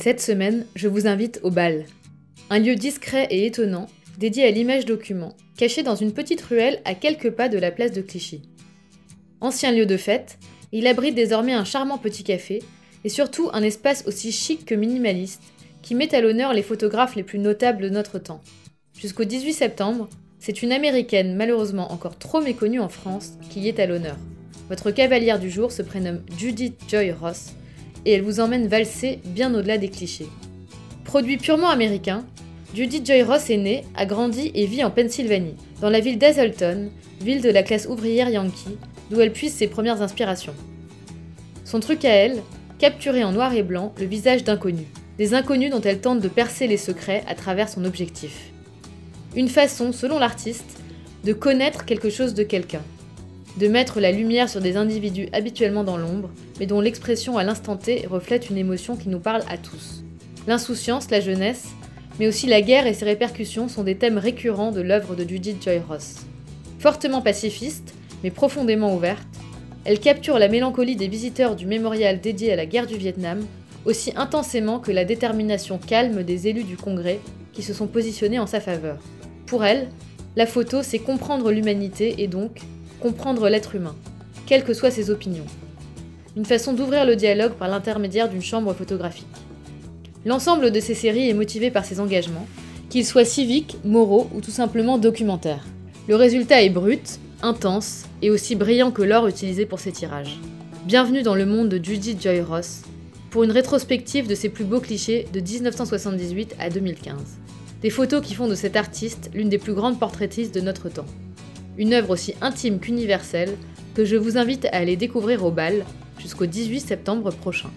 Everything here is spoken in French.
Cette semaine, je vous invite au bal. Un lieu discret et étonnant, dédié à l'image document, caché dans une petite ruelle à quelques pas de la place de Clichy. Ancien lieu de fête, il abrite désormais un charmant petit café et surtout un espace aussi chic que minimaliste qui met à l'honneur les photographes les plus notables de notre temps. Jusqu'au 18 septembre, c'est une américaine malheureusement encore trop méconnue en France qui y est à l'honneur. Votre cavalière du jour se prénomme Judith Joy Ross et elle vous emmène valser bien au-delà des clichés. Produit purement américain, Judith Joy Ross est née, a grandi et vit en Pennsylvanie, dans la ville d'Hazelton, ville de la classe ouvrière yankee, d'où elle puise ses premières inspirations. Son truc à elle, capturer en noir et blanc le visage d'inconnus, des inconnus dont elle tente de percer les secrets à travers son objectif. Une façon, selon l'artiste, de connaître quelque chose de quelqu'un, de mettre la lumière sur des individus habituellement dans l'ombre, mais dont l'expression à l'instant T reflète une émotion qui nous parle à tous. L'insouciance, la jeunesse, mais aussi la guerre et ses répercussions sont des thèmes récurrents de l'œuvre de Judith Joy Ross. Fortement pacifiste, mais profondément ouverte, elle capture la mélancolie des visiteurs du mémorial dédié à la guerre du Vietnam aussi intensément que la détermination calme des élus du Congrès qui se sont positionnés en sa faveur. Pour elle, la photo, c'est comprendre l'humanité et donc comprendre l'être humain, quelles que soient ses opinions. Une façon d'ouvrir le dialogue par l'intermédiaire d'une chambre photographique. L'ensemble de ces séries est motivé par ses engagements, qu'ils soient civiques, moraux ou tout simplement documentaires. Le résultat est brut, intense et aussi brillant que l'or utilisé pour ses tirages. Bienvenue dans le monde de Judith Joy Ross, pour une rétrospective de ses plus beaux clichés de 1978 à 2015. Des photos qui font de cet artiste l'une des plus grandes portraitistes de notre temps une œuvre aussi intime qu'universelle que je vous invite à aller découvrir au bal jusqu'au 18 septembre prochain.